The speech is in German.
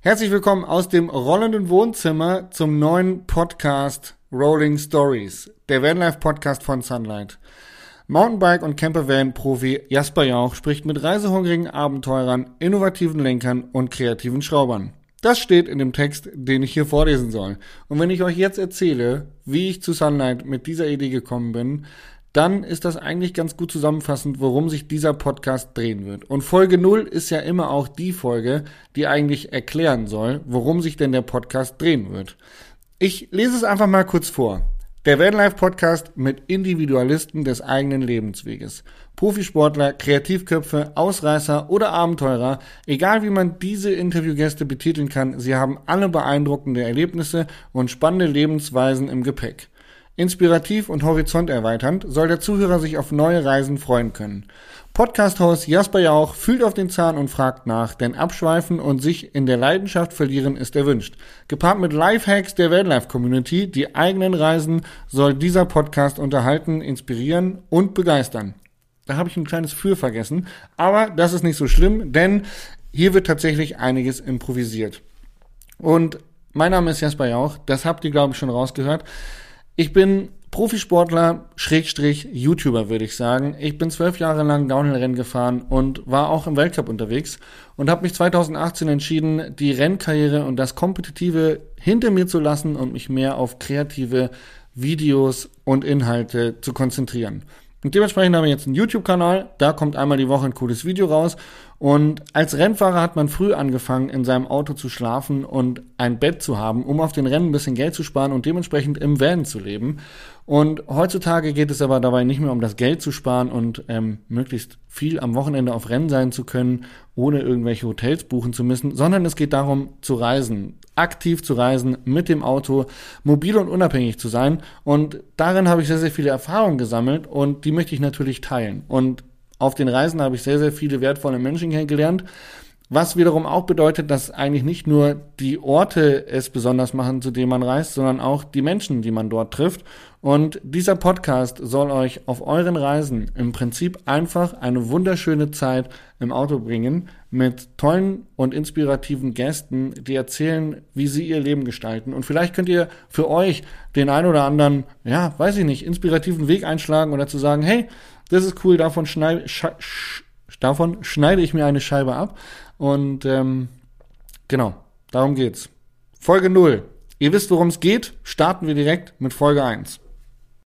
Herzlich willkommen aus dem rollenden Wohnzimmer zum neuen Podcast Rolling Stories, der Vanlife Podcast von Sunlight. Mountainbike- und Campervan-Profi Jasper Jauch spricht mit reisehungrigen Abenteurern, innovativen Lenkern und kreativen Schraubern. Das steht in dem Text, den ich hier vorlesen soll. Und wenn ich euch jetzt erzähle, wie ich zu Sunlight mit dieser Idee gekommen bin, dann ist das eigentlich ganz gut zusammenfassend, worum sich dieser Podcast drehen wird. Und Folge 0 ist ja immer auch die Folge, die eigentlich erklären soll, worum sich denn der Podcast drehen wird. Ich lese es einfach mal kurz vor. Der Vanlife Podcast mit Individualisten des eigenen Lebensweges. Profisportler, Kreativköpfe, Ausreißer oder Abenteurer, egal wie man diese Interviewgäste betiteln kann, sie haben alle beeindruckende Erlebnisse und spannende Lebensweisen im Gepäck. Inspirativ und horizonterweiternd soll der Zuhörer sich auf neue Reisen freuen können. Podcast-Host Jasper Jauch fühlt auf den Zahn und fragt nach, denn abschweifen und sich in der Leidenschaft verlieren ist erwünscht. Gepaart mit Lifehacks der Wildlife-Community, die eigenen Reisen, soll dieser Podcast unterhalten, inspirieren und begeistern. Da habe ich ein kleines Für vergessen, aber das ist nicht so schlimm, denn hier wird tatsächlich einiges improvisiert. Und mein Name ist Jasper Jauch, das habt ihr glaube ich schon rausgehört. Ich bin Profisportler, Schrägstrich, YouTuber würde ich sagen. Ich bin zwölf Jahre lang Downhill-Rennen gefahren und war auch im Weltcup unterwegs und habe mich 2018 entschieden, die Rennkarriere und das Kompetitive hinter mir zu lassen und mich mehr auf kreative Videos und Inhalte zu konzentrieren. Und dementsprechend haben wir jetzt einen YouTube-Kanal, da kommt einmal die Woche ein cooles Video raus. Und als Rennfahrer hat man früh angefangen, in seinem Auto zu schlafen und ein Bett zu haben, um auf den Rennen ein bisschen Geld zu sparen und dementsprechend im Van zu leben. Und heutzutage geht es aber dabei nicht mehr um das Geld zu sparen und ähm, möglichst viel am Wochenende auf Rennen sein zu können, ohne irgendwelche Hotels buchen zu müssen, sondern es geht darum zu reisen, aktiv zu reisen, mit dem Auto, mobil und unabhängig zu sein. Und darin habe ich sehr, sehr viele Erfahrungen gesammelt und die möchte ich natürlich teilen. Und auf den Reisen habe ich sehr, sehr viele wertvolle Menschen kennengelernt. Was wiederum auch bedeutet, dass eigentlich nicht nur die Orte es besonders machen, zu denen man reist, sondern auch die Menschen, die man dort trifft. Und dieser Podcast soll euch auf euren Reisen im Prinzip einfach eine wunderschöne Zeit im Auto bringen mit tollen und inspirativen Gästen, die erzählen, wie sie ihr Leben gestalten. Und vielleicht könnt ihr für euch den ein oder anderen, ja, weiß ich nicht, inspirativen Weg einschlagen oder zu sagen, hey, das ist cool, davon schneide, davon schneide ich mir eine Scheibe ab. Und ähm, genau, darum geht's. Folge 0. Ihr wisst, worum es geht. Starten wir direkt mit Folge 1.